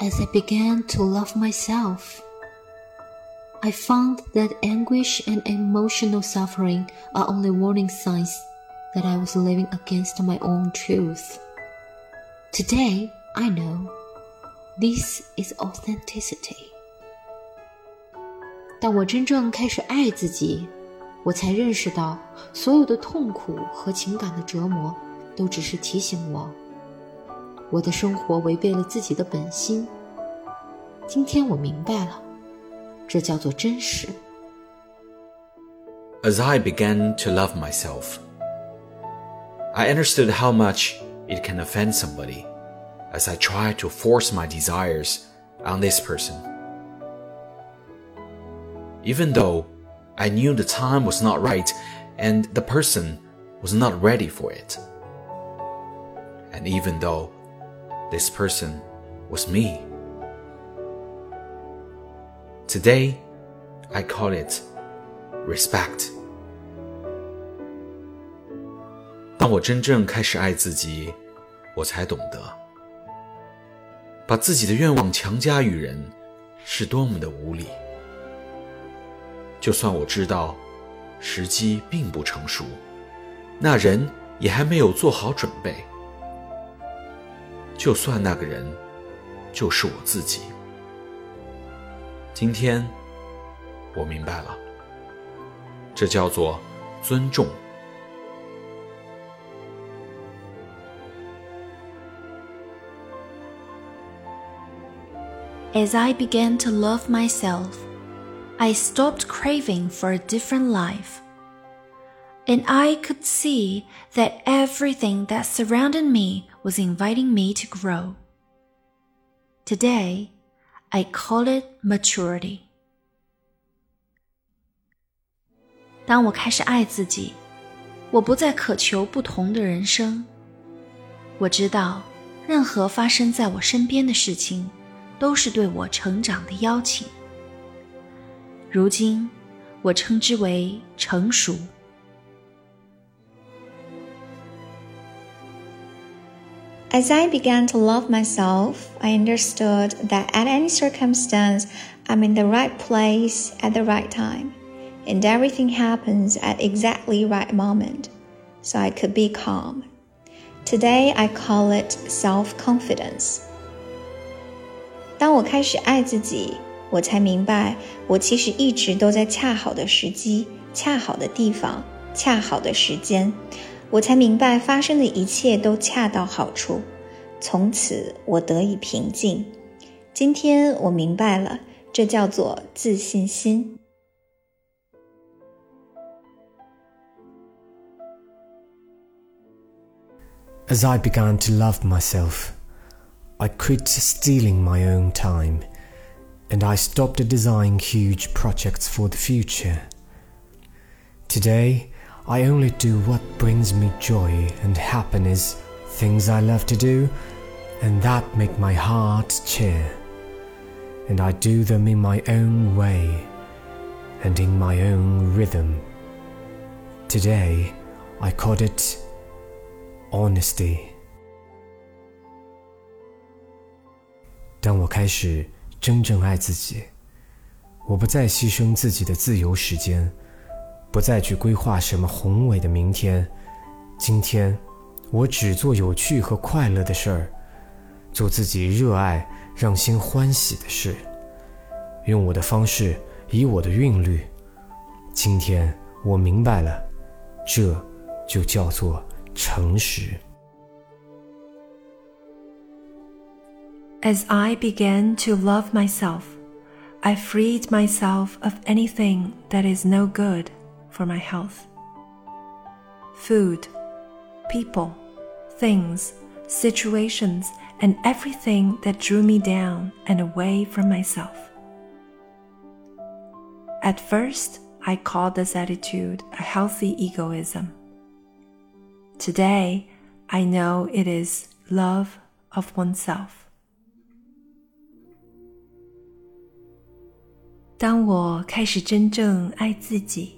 As I began to love myself, I found that anguish and emotional suffering are only warning signs that I was living against my own truth. Today, I know this is authenticity. 当我真正开始爱自己，我才认识到，所有的痛苦和情感的折磨，都只是提醒我， 我的生活违背了自己的本心。今天我明白了，这叫做真实。As I began to love myself, I understood how much it can offend somebody as I tried to force my desires on this person. Even though I knew the time was not right and the person was not ready for it. And even though this person was me. Today, I call it respect. 当我真正开始爱自己，我才懂得，把自己的愿望强加于人，是多么的无理。就算我知道时机并不成熟，那人也还没有做好准备。就算那个人就是我自己，今天我明白了，这叫做尊重。As I began to love myself. I stopped craving for a different life. And I could see that everything that surrounded me was inviting me to grow. Today, I call it maturity. 当我开始爱自己，我不再渴求不同的人生。我知道，任何发生在我身边的事情，都是对我成长的邀请。如今，我称之为成熟。As I began to love myself, I understood that at any circumstance, I'm in the right place at the right time, and everything happens at exactly right moment, so I could be calm. Today, I call it self-confidence. 当我开始爱自己。我才明白，我其实一直都在恰好的时机、恰好的地方、恰好的时间。 我才明白，发生的一切都恰到好处。从此，我得以平静。今天，我明白了，这叫做自信心。As I began to love myself, I quit stealing my own time. and I stopped designing huge projects for the future. Today, I only do what brings me joy and happiness, things I love to do, and that make my heart cheer. And I do them in my own way and in my own rhythm. Today, I call it honesty. 当我开始真正爱自己，我不再牺牲自己的自由时间， 不再去规划什么宏伟的明天。今天，我只做有趣和快乐的事儿，做自己热爱、让心欢喜的事，用我的方式，以我的韵律。今天，我明白了，这就叫做诚实。As I began to love myself, I freed myself of anything that is no good for my health. Food, people, things, situations, and everything that drew me down and away from myself. At first, I called this attitude a healthy egoism. Today, I know it is love of oneself. 当我开始真正爱自己，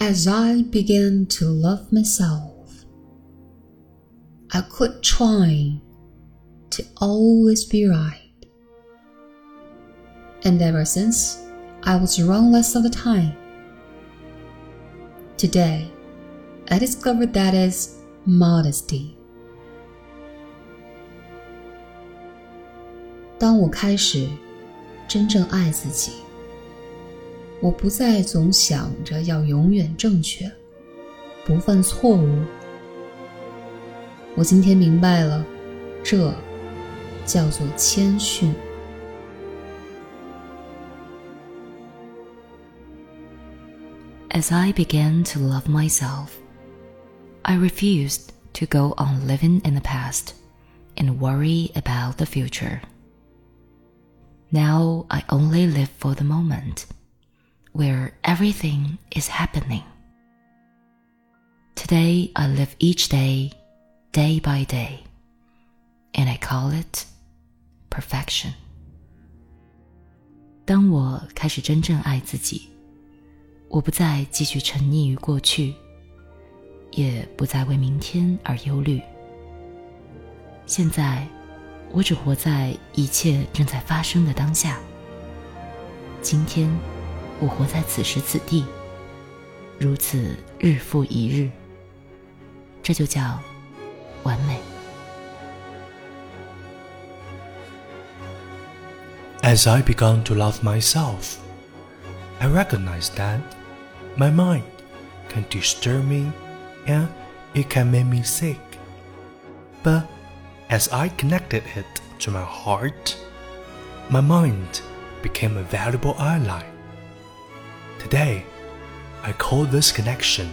As I began to love myself, I quit trying to always be right. And ever since, I was wrong less of the time. Today, I discovered that is modesty. 当我开始真正爱自己。 我不再总想着要永远正确，不犯错误。我今天明白了，这叫做谦逊。As I began to love myself, I refused to go on living in the past and worry about the future. Now I only live for the moment where everything is happening. Today I live each day, day by day, and I call it perfection. 当我开始真正爱自己，我不再继续沉溺于过去，也不再为明天而忧虑。现在，我只活在一切正在发生的当下。今天。 我活在此时此地，如此日复一日，这就叫完美。As I began to love myself, I recognized that my mind can disturb me and it can make me sick. But as I connected it to my heart, my mind became a valuable ally. Today, I call this connection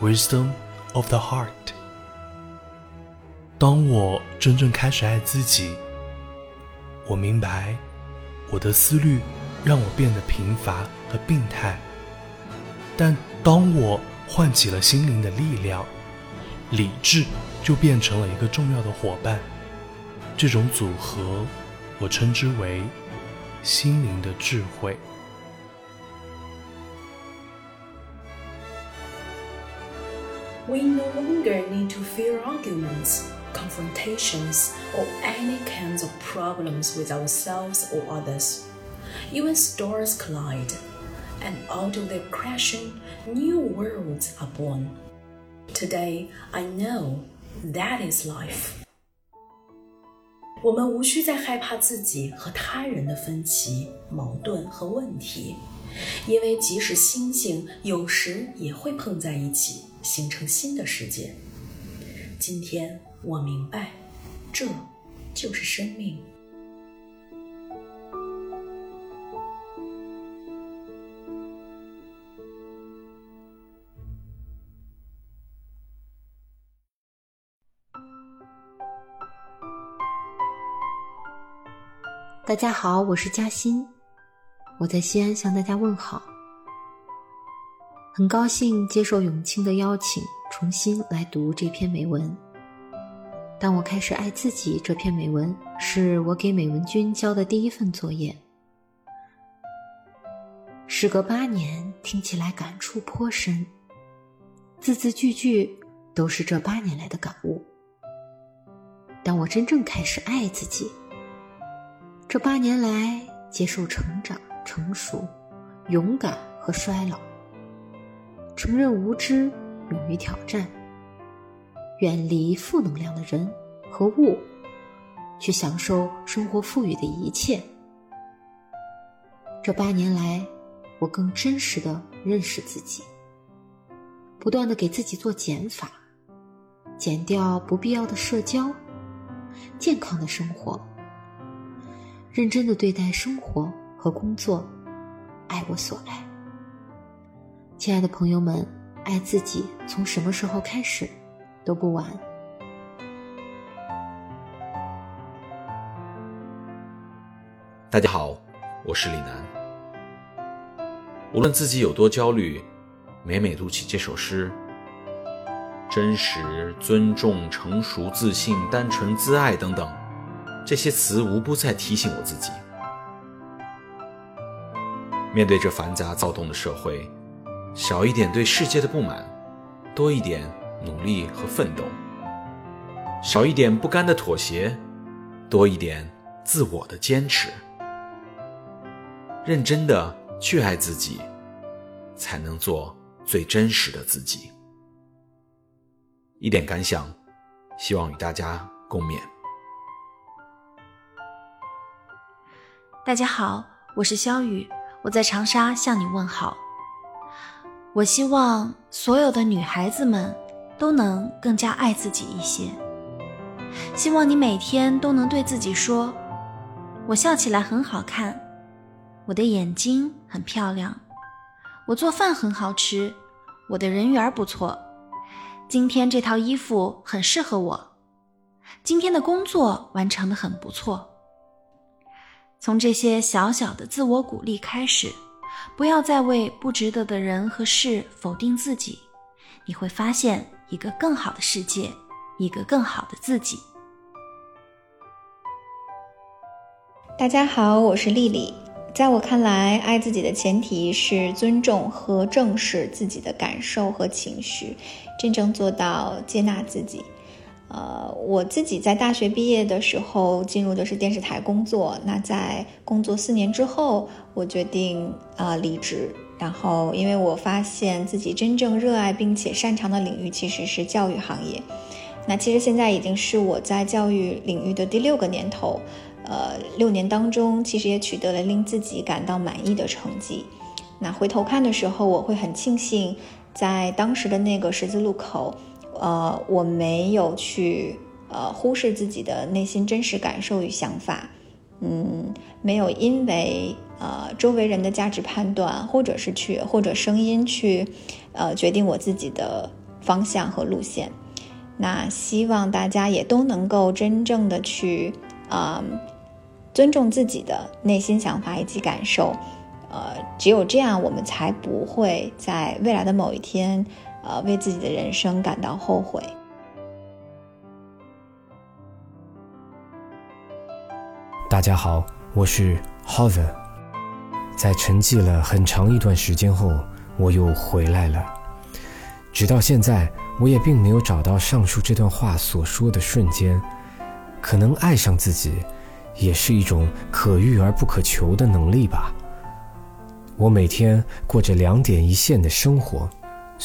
wisdom of the heart. 当我真正开始爱自己，我明白我的思虑让我变得贫乏和病态。但当我唤起了心灵的力量，理智就变成了一个重要的伙伴。这种组合，我称之为心灵的智慧。We no longer need to fear arguments, confrontations, or any kinds of problems with ourselves or others. Even stars collide, and out of their crashing, new worlds are born. Today, I know that is life. 我们无需再害怕自己和他人的分歧、矛盾和问题，因为即使星星有时也会碰在一起。 形成新的世界。今天我明白，这就是生命。大家好，我是嘉欣，我在西安向大家问好。很高兴接受永清的邀请，重新来读这篇美文。当我开始爱自己，这篇美文是我给美文君交的第一份作业。时隔八年，听起来感触颇深，字字句句都是这八年来的感悟。当我真正开始爱自己，这八年来接受成长、成熟、勇敢和衰老。承认无知，勇于挑战，远离负能量的人和物，去享受生活赋予的一切。这八年来，我更真实的认识自己，不断的给自己做减法，减掉不必要的社交，健康的生活，认真的对待生活和工作，爱我所爱。亲爱的朋友们，爱自己从什么时候开始都不晚。大家好，我是李楠。无论自己有多焦虑，每每读起这首诗，真实、尊重、成熟、自信、单纯、自爱等等，这些词无不在提醒我自己：面对这繁杂躁动的社会，少一点对世界的不满，多一点努力和奋斗；少一点不甘的妥协，多一点自我的坚持。认真的去爱自己，才能做最真实的自己。一点感想，希望与大家共勉。大家好，我是肖雨，我在长沙向你问好。我希望所有的女孩子们都能更加爱自己一些。希望你每天都能对自己说：“我笑起来很好看。”我的眼睛很漂亮，我做饭很好吃，我的人缘不错。今天这套衣服很适合我，今天的工作完成的很不错。从这些小小的自我鼓励开始，不要再为不值得的人和事否定自己，你会发现一个更好的世界，一个更好的自己。大家好，我是丽丽。在我看来，爱自己的前提是尊重和正视自己的感受和情绪，真正做到接纳自己。呃，我自己在大学毕业的时候进入的是电视台工作，那在工作四年之后，我决定啊离职。然后，因为我发现自己真正热爱并且擅长的领域其实是教育行业。那其实现在已经是我在教育领域的第六个年头。呃，六年当中，其实也取得了令自己感到满意的成绩。那回头看的时候，我会很庆幸，在当时的那个十字路口，呃，我没有去呃忽视自己的内心真实感受与想法，嗯，没有因为呃周围人的价值判断，或者是去或者声音去，呃决定我自己的方向和路线。那希望大家也都能够真正的去，啊。尊重自己的内心想法以及感受，呃，只有这样，我们才不会在未来的某一天，呃，为自己的人生感到后悔。大家好，我是 Hover，在沉寂了很长一段时间后，我又回来了。直到现在，我也并没有找到上述这段话所说的瞬间，可能爱上自己。也是一种可遇而不可求的能力吧。我每天过着两点一线的生活，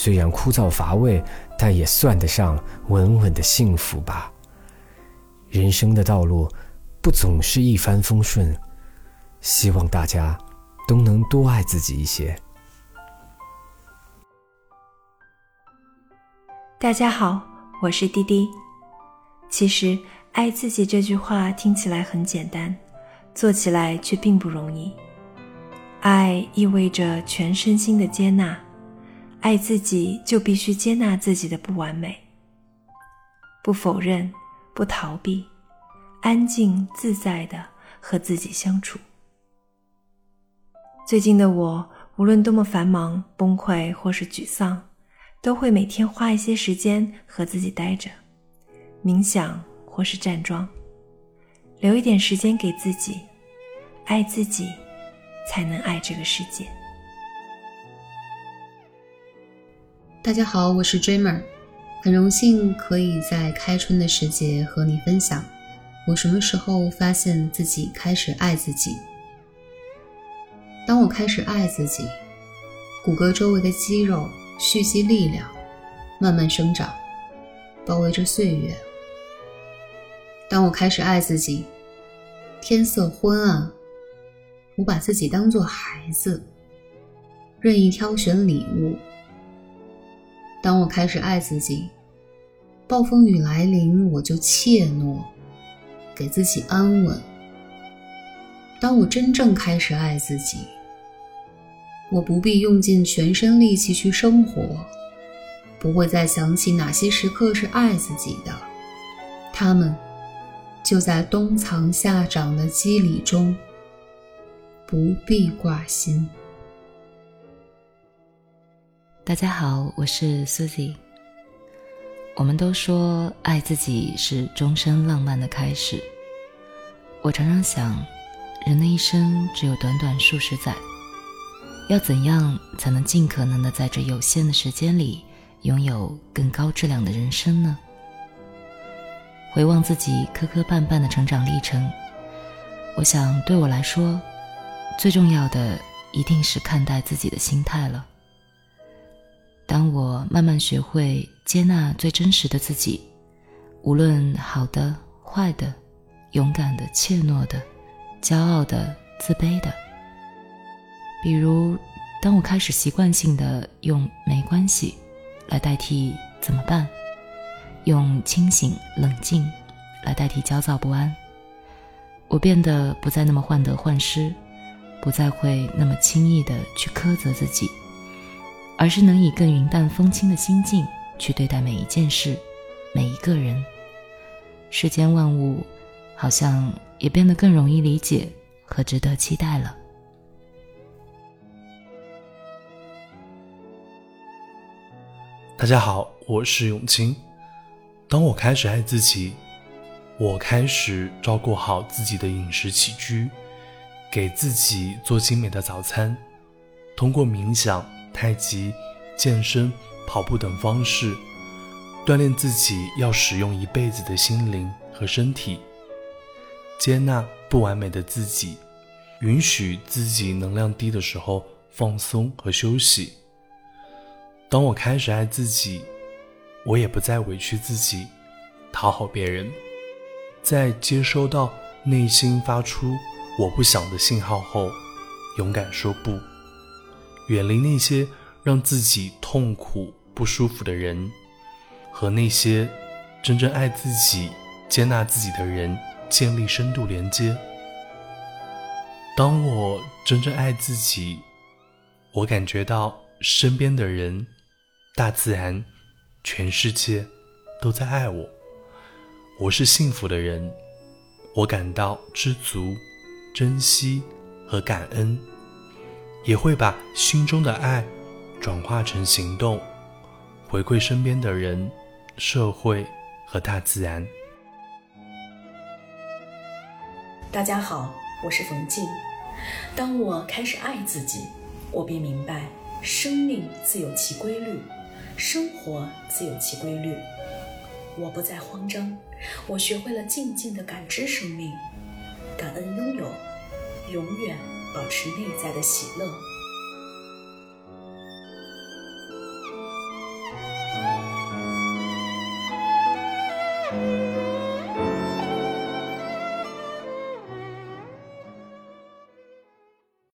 虽然枯燥乏味，但也算得上稳稳的幸福吧。人生的道路不总是一帆风顺，希望大家都能多爱自己一些。大家好，我是滴滴。其实。爱自己这句话听起来很简单，做起来却并不容易。爱意味着全身心的接纳，爱自己就必须接纳自己的不完美，不否认，不逃避，安静自在的和自己相处。最近的我，无论多么繁忙、崩溃或是沮丧，都会每天花一些时间和自己待着，冥想。或是站桩，留一点时间给自己，爱自己，才能爱这个世界。大家好，我是 Dreamer，很荣幸可以在开春的时节和你分享我什么时候发现自己开始爱自己。当我开始爱自己，骨骼周围的肌肉蓄积力量，慢慢生长，包围着岁月。当我开始爱自己，天色昏暗，我把自己当作孩子，任意挑选礼物。当我开始爱自己，暴风雨来临，我就怯懦，给自己安稳。当我真正开始爱自己，我不必用尽全身力气去生活，不会再想起哪些时刻是爱自己的，他们。就在冬藏夏长的肌理中，不必挂心。大家好，我是 Susie。我们都说爱自己是终身浪漫的开始。我常常想，人的一生只有短短数十载，要怎样才能尽可能的在这有限的时间里，拥有更高质量的人生呢？回望自己磕磕绊绊的成长历程，我想对我来说，最重要的一定是看待自己的心态了。当我慢慢学会接纳最真实的自己，无论好的、坏的、勇敢的、怯懦的、骄傲的、自卑的，比如，当我开始习惯性的用“没关系”来代替“怎么办”，用清醒冷静来代替焦躁不安，我变得不再那么患得患失，不再会那么轻易的去苛责自己。而是能以更云淡风轻的心境去对待每一件事，每一个人。世间万物，好像也变得更容易理解和值得期待了。大家好，我是永清。当我开始爱自己，我开始照顾好自己的饮食起居，给自己做精美的早餐，通过冥想。太极、健身、跑步等方式，锻炼自己要使用一辈子的心灵和身体，接纳不完美的自己，允许自己能量低的时候放松和休息。当我开始爱自己，我也不再委屈自己，讨好别人，在接收到内心发出“我不想”的信号后，勇敢说不。远离那些让自己痛苦不舒服的人，和那些真正爱自己、接纳自己的人建立深度连接。当我真正爱自己，我感觉到身边的人、大自然、全世界都在爱我。我是幸福的人，我感到知足、珍惜和感恩。也会把心中的爱转化成行动，回馈身边的人、社会和大自然。大家好，我是冯静。当我开始爱自己，我便明白，生命自有其规律，生活自有其规律。我不再慌张，我学会了静静的感知生命，感恩拥有，永远。保持内在的喜乐。